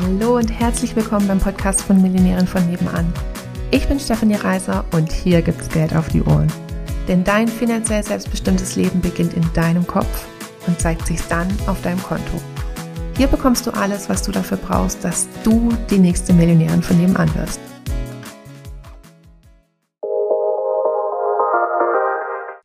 Hallo und herzlich willkommen beim Podcast von Millionären von nebenan. Ich bin Stefanie Reiser und hier gibt's Geld auf die Ohren. Denn dein finanziell selbstbestimmtes Leben beginnt in deinem Kopf und zeigt sich dann auf deinem Konto. Hier bekommst du alles, was du dafür brauchst, dass du die nächste Millionärin von nebenan wirst.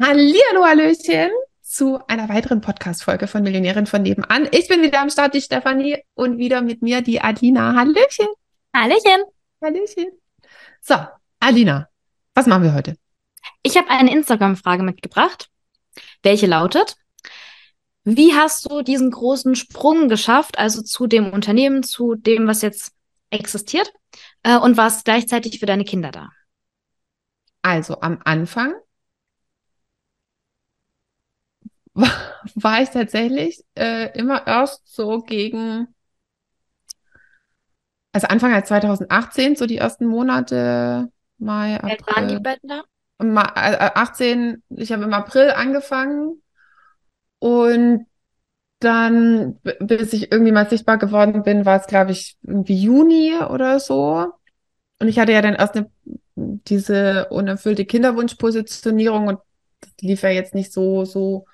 Hallihallo, Hallöchen zu einer weiteren Podcast-Folge von Millionärin von nebenan. Ich bin wieder am Start, die Stefanie, und wieder mit mir die Adina. Hallöchen. Hallöchen. Hallöchen. So, Adina, was machen wir heute? Ich habe eine Instagram-Frage mitgebracht, welche lautet, wie hast du diesen großen Sprung geschafft, also zu dem Unternehmen, zu dem, was jetzt existiert, äh, und warst gleichzeitig für deine Kinder da? Also am Anfang war, war ich tatsächlich äh, immer erst so gegen, also Anfang als 2018, so die ersten Monate, Mai, Wie alt waren die April, da? Ma- äh, 18, ich habe im April angefangen und dann, bis ich irgendwie mal sichtbar geworden bin, war es, glaube ich, irgendwie Juni oder so. Und ich hatte ja dann erst eine, diese unerfüllte Kinderwunschpositionierung und das lief ja jetzt nicht so, so,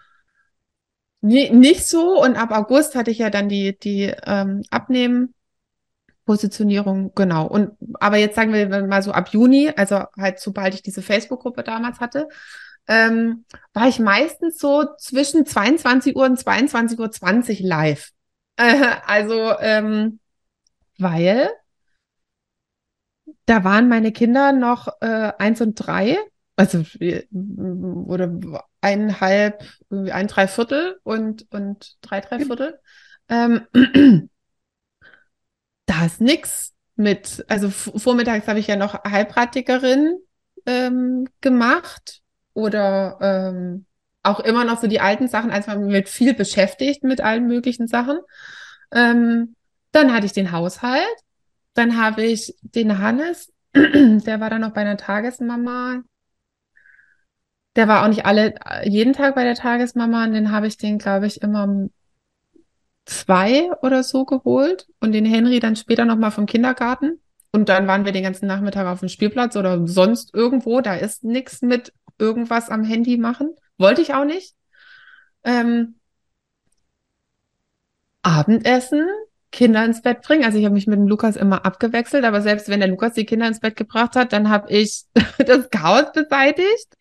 nicht so. Und ab August hatte ich ja dann die, die ähm, Abnehmen-Positionierung, genau. Und aber jetzt sagen wir mal so ab Juni, also halt sobald ich diese Facebook-Gruppe damals hatte, ähm, war ich meistens so zwischen 22 Uhr und 22.20 Uhr 20 live. Äh, also, ähm, weil da waren meine Kinder noch äh, eins und drei, also äh, oder eineinhalb, irgendwie ein Dreiviertel und, und drei Dreiviertel. Ähm, da ist nix mit, also vormittags habe ich ja noch Heilpraktikerin ähm, gemacht oder ähm, auch immer noch so die alten Sachen, als man mit viel beschäftigt mit allen möglichen Sachen. Ähm, dann hatte ich den Haushalt. Dann habe ich den Hannes, der war dann noch bei einer Tagesmama. Der war auch nicht alle, jeden Tag bei der Tagesmama und den habe ich den, glaube ich, immer um zwei oder so geholt und den Henry dann später nochmal vom Kindergarten. Und dann waren wir den ganzen Nachmittag auf dem Spielplatz oder sonst irgendwo. Da ist nichts mit irgendwas am Handy machen. Wollte ich auch nicht. Ähm, Abendessen, Kinder ins Bett bringen. Also ich habe mich mit dem Lukas immer abgewechselt, aber selbst wenn der Lukas die Kinder ins Bett gebracht hat, dann habe ich das Chaos beseitigt.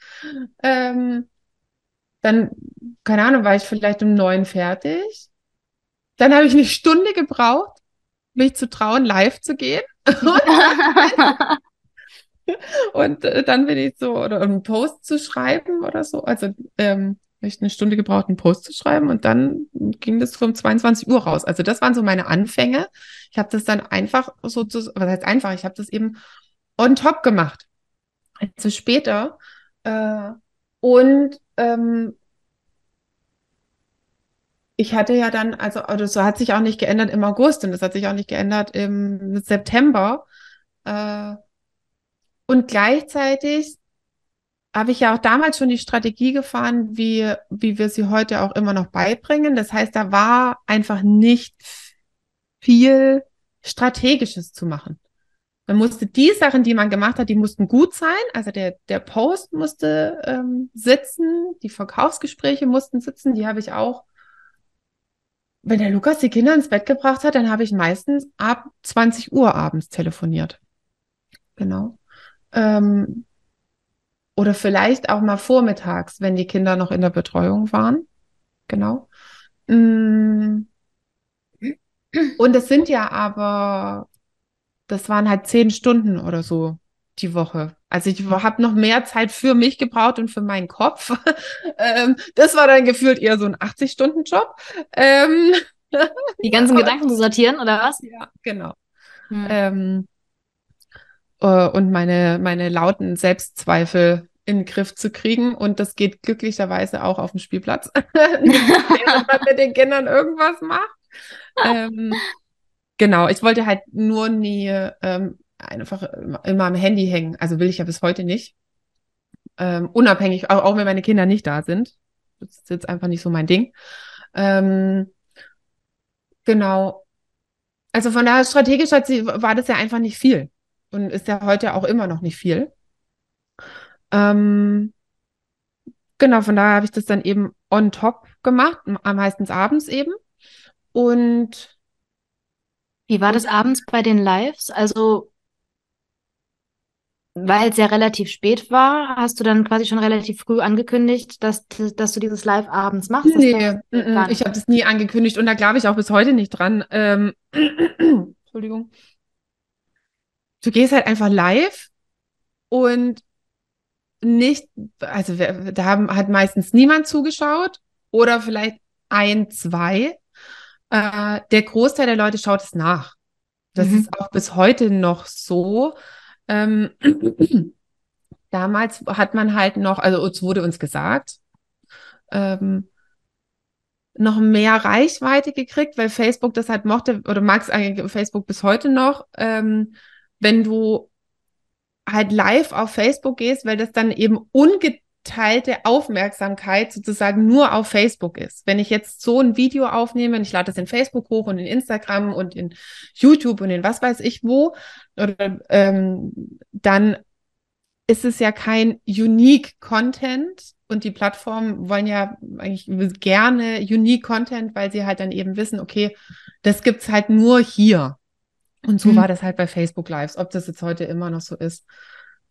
Ähm, dann, keine Ahnung, war ich vielleicht um neun fertig. Dann habe ich eine Stunde gebraucht, mich zu trauen, live zu gehen. Und äh, dann bin ich so, oder einen Post zu schreiben oder so. Also ähm, ich eine Stunde gebraucht, einen Post zu schreiben und dann ging das so um 22 Uhr raus. Also das waren so meine Anfänge. Ich habe das dann einfach so, was heißt einfach, ich habe das eben on top gemacht. Also später. Äh, und ähm, ich hatte ja dann, also, also das hat sich auch nicht geändert im August und das hat sich auch nicht geändert im September. Äh, und gleichzeitig habe ich ja auch damals schon die Strategie gefahren, wie, wie wir sie heute auch immer noch beibringen. Das heißt, da war einfach nicht viel Strategisches zu machen. Man musste die Sachen, die man gemacht hat, die mussten gut sein. Also der, der Post musste ähm, sitzen, die Verkaufsgespräche mussten sitzen, die habe ich auch. Wenn der Lukas die Kinder ins Bett gebracht hat, dann habe ich meistens ab 20 Uhr abends telefoniert. Genau. Ähm, oder vielleicht auch mal vormittags, wenn die Kinder noch in der Betreuung waren. Genau. Mm. Und es sind ja aber, das waren halt zehn Stunden oder so die Woche. Also ich habe noch mehr Zeit für mich gebraucht und für meinen Kopf. ähm, das war dann gefühlt eher so ein 80-Stunden-Job. Ähm, Die ganzen Gedanken zu sortieren, oder was? ja, genau. Hm. Ähm, äh, und meine, meine lauten Selbstzweifel in den Griff zu kriegen. Und das geht glücklicherweise auch auf dem Spielplatz, während man mit den Kindern irgendwas macht. Ähm, genau, ich wollte halt nur nie ähm, einfach immer, immer am Handy hängen. Also will ich ja bis heute nicht. Ähm, unabhängig, auch, auch wenn meine Kinder nicht da sind. Das ist jetzt einfach nicht so mein Ding. Ähm, genau. Also von daher strategisch hat sie, war das ja einfach nicht viel und ist ja heute auch immer noch nicht viel. Ähm, genau, von daher habe ich das dann eben on top gemacht, meistens abends eben. Und wie war das abends bei den Lives? Also, weil es ja relativ spät war, hast du dann quasi schon relativ früh angekündigt, dass, dass du dieses Live abends machst? Nee, m -m, ich habe das nie angekündigt und da glaube ich auch bis heute nicht dran. Ähm, Entschuldigung. Du gehst halt einfach live und nicht, also da haben, hat meistens niemand zugeschaut oder vielleicht ein, zwei. Äh, der Großteil der Leute schaut es nach. Das mhm. ist auch bis heute noch so. Ähm, damals hat man halt noch, also es wurde uns gesagt, ähm, noch mehr Reichweite gekriegt, weil Facebook das halt mochte, oder mag es eigentlich Facebook bis heute noch, ähm, wenn du halt live auf Facebook gehst, weil das dann eben ungeteilte Aufmerksamkeit sozusagen nur auf Facebook ist. Wenn ich jetzt so ein Video aufnehme und ich lade das in Facebook hoch und in Instagram und in YouTube und in was weiß ich wo, oder, ähm, dann ist es ja kein unique Content und die Plattformen wollen ja eigentlich gerne unique Content, weil sie halt dann eben wissen, okay, das gibt's halt nur hier. Und so mhm. war das halt bei Facebook Lives, ob das jetzt heute immer noch so ist.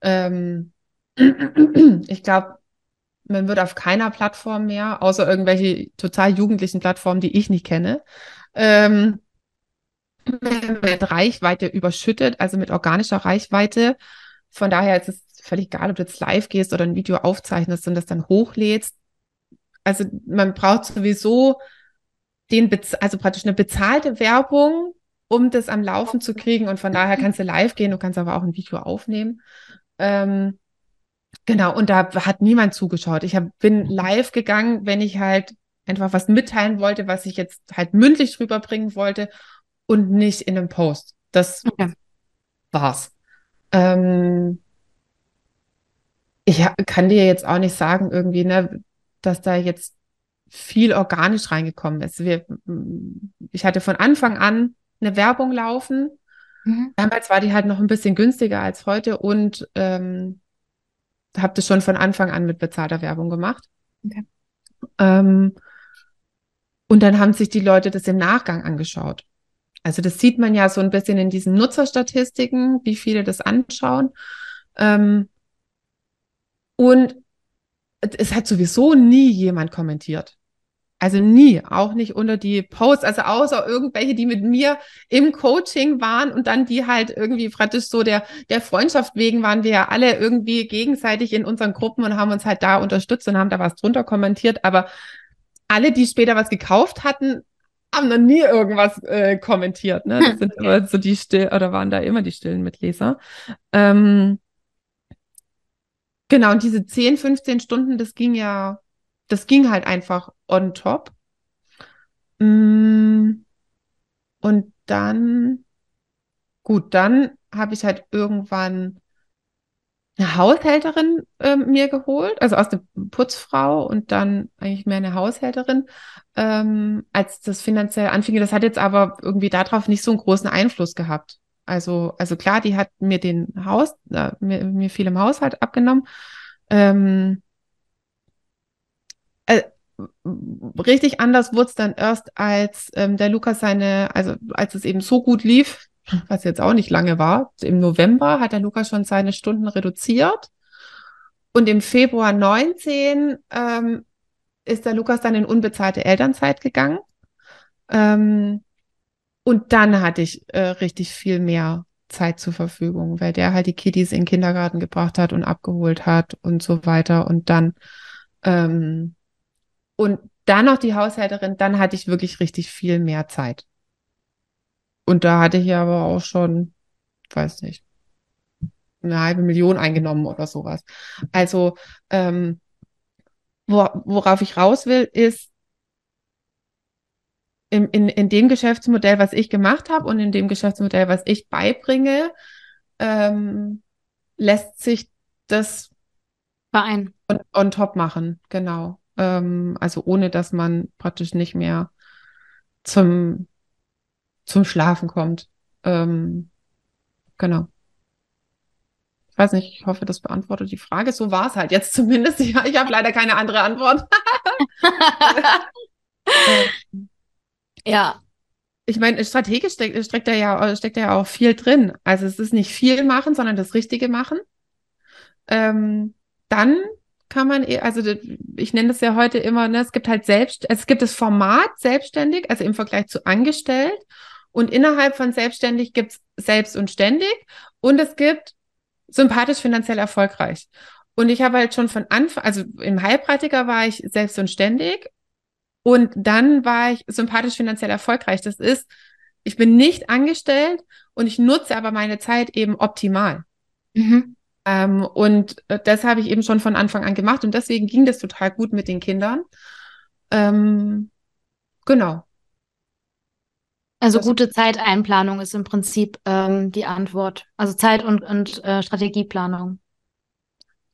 Ähm, ich glaube, man wird auf keiner Plattform mehr, außer irgendwelche total jugendlichen Plattformen, die ich nicht kenne, ähm, mit Reichweite überschüttet, also mit organischer Reichweite. Von daher ist es völlig egal, ob du jetzt live gehst oder ein Video aufzeichnest und das dann hochlädst. Also man braucht sowieso den, Bez also praktisch eine bezahlte Werbung, um das am Laufen zu kriegen. Und von daher kannst du live gehen, du kannst aber auch ein Video aufnehmen. Ähm, genau, und da hat niemand zugeschaut. Ich hab, bin live gegangen, wenn ich halt einfach was mitteilen wollte, was ich jetzt halt mündlich rüberbringen wollte und nicht in einem Post. Das okay. war's. Ähm, ich kann dir jetzt auch nicht sagen, irgendwie, ne, dass da jetzt viel organisch reingekommen ist. Wir, ich hatte von Anfang an eine Werbung laufen. Mhm. Damals war die halt noch ein bisschen günstiger als heute und ähm, habe das schon von Anfang an mit bezahlter Werbung gemacht. Okay. Ähm, und dann haben sich die Leute das im Nachgang angeschaut. Also das sieht man ja so ein bisschen in diesen Nutzerstatistiken, wie viele das anschauen. Ähm, und es hat sowieso nie jemand kommentiert. Also nie, auch nicht unter die Posts, also außer irgendwelche, die mit mir im Coaching waren und dann die halt irgendwie praktisch so der, der Freundschaft wegen waren wir ja alle irgendwie gegenseitig in unseren Gruppen und haben uns halt da unterstützt und haben da was drunter kommentiert. Aber alle, die später was gekauft hatten, haben noch nie irgendwas äh, kommentiert. Ne? Das sind aber so die still oder waren da immer die stillen Mitleser. Ähm, genau, und diese 10, 15 Stunden, das ging ja das ging halt einfach on top. Mm. Und dann, gut, dann habe ich halt irgendwann eine Haushälterin äh, mir geholt, also aus der Putzfrau und dann eigentlich mehr eine Haushälterin, ähm, als das finanziell anfing. Das hat jetzt aber irgendwie darauf nicht so einen großen Einfluss gehabt. Also, also klar, die hat mir den Haus, äh, mir, mir viel im Haushalt abgenommen. Ähm, äh, richtig anders wurde es dann erst, als ähm, der Lukas seine, also als es eben so gut lief, was jetzt auch nicht lange war, im November hat der Lukas schon seine Stunden reduziert. Und im Februar 19 ähm, ist der Lukas dann in unbezahlte Elternzeit gegangen. Ähm, und dann hatte ich äh, richtig viel mehr Zeit zur Verfügung, weil der halt die Kiddies in den Kindergarten gebracht hat und abgeholt hat und so weiter. Und dann ähm, und dann noch die Haushälterin, dann hatte ich wirklich richtig viel mehr Zeit. Und da hatte ich aber auch schon, weiß nicht, eine halbe Million eingenommen oder sowas. Also, ähm, worauf ich raus will, ist, in, in, in dem Geschäftsmodell, was ich gemacht habe und in dem Geschäftsmodell, was ich beibringe, ähm, lässt sich das Verein. On, on top machen, genau ähm, also ohne dass man praktisch nicht mehr zum zum Schlafen kommt. Ähm, genau. Ich weiß nicht, ich hoffe, das beantwortet die Frage. So war es halt jetzt zumindest. Ja, ich habe leider keine andere Antwort. ja. Ich meine, strategisch steckt, steckt, da ja, steckt da ja auch viel drin. Also es ist nicht viel machen, sondern das Richtige machen. Ähm, dann kann man, eh, also ich nenne das ja heute immer, ne, es gibt halt selbst, es gibt das Format selbstständig, also im Vergleich zu angestellt. Und innerhalb von selbstständig gibt es selbst und ständig. Und es gibt sympathisch finanziell erfolgreich. Und ich habe halt schon von Anfang, also im Heilpraktiker war ich selbst und ständig. Und dann war ich sympathisch finanziell erfolgreich. Das ist, ich bin nicht angestellt und ich nutze aber meine Zeit eben optimal. Mhm. Ähm, und äh, das habe ich eben schon von Anfang an gemacht und deswegen ging das total gut mit den Kindern. Ähm, genau. Also gute Zeiteinplanung ist im Prinzip ähm, die Antwort. Also Zeit- und, und äh, Strategieplanung.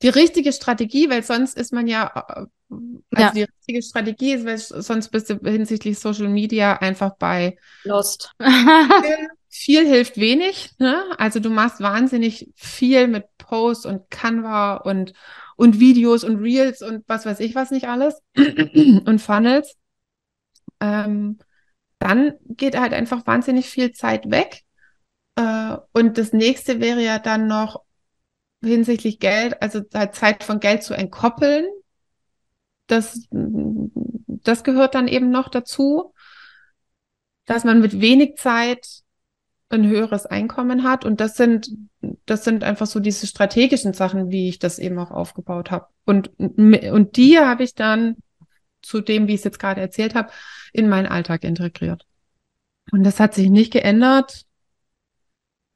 Die richtige Strategie, weil sonst ist man ja, äh, also ja. die richtige Strategie ist, weil sonst bist du hinsichtlich Social Media einfach bei Lost. viel, hilft wenig. Ne? Also du machst wahnsinnig viel mit Posts und Canva und, und Videos und Reels und was weiß ich was nicht alles und Funnels. Ähm, dann geht halt einfach wahnsinnig viel Zeit weg. Äh, und das nächste wäre ja dann noch hinsichtlich Geld, also halt Zeit von Geld zu entkoppeln. Das, das gehört dann eben noch dazu, dass man mit wenig Zeit ein höheres Einkommen hat. Und das sind, das sind einfach so diese strategischen Sachen, wie ich das eben auch aufgebaut habe. Und, und die habe ich dann zu dem, wie ich es jetzt gerade erzählt habe, in meinen Alltag integriert. Und das hat sich nicht geändert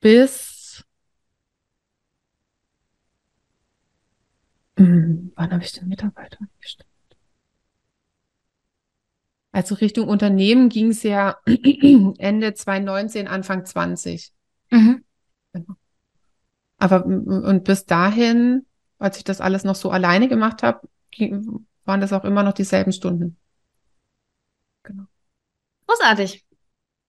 bis hm, wann habe ich den Mitarbeiter eingestellt? Also Richtung Unternehmen ging es ja Ende 2019, Anfang 20. Mhm. Genau. Aber und bis dahin, als ich das alles noch so alleine gemacht habe, waren das auch immer noch dieselben Stunden. Genau. Großartig.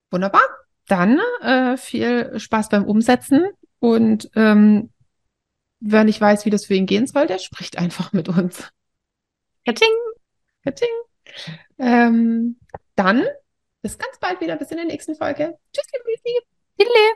Wunderbar. Dann äh, viel Spaß beim Umsetzen und ähm, wer nicht weiß, wie das für ihn gehen soll, der spricht einfach mit uns. Katting. Katting. Ähm, dann bis ganz bald wieder, bis in der nächsten Folge. Tschüss, Tschüssi. Tschüssi.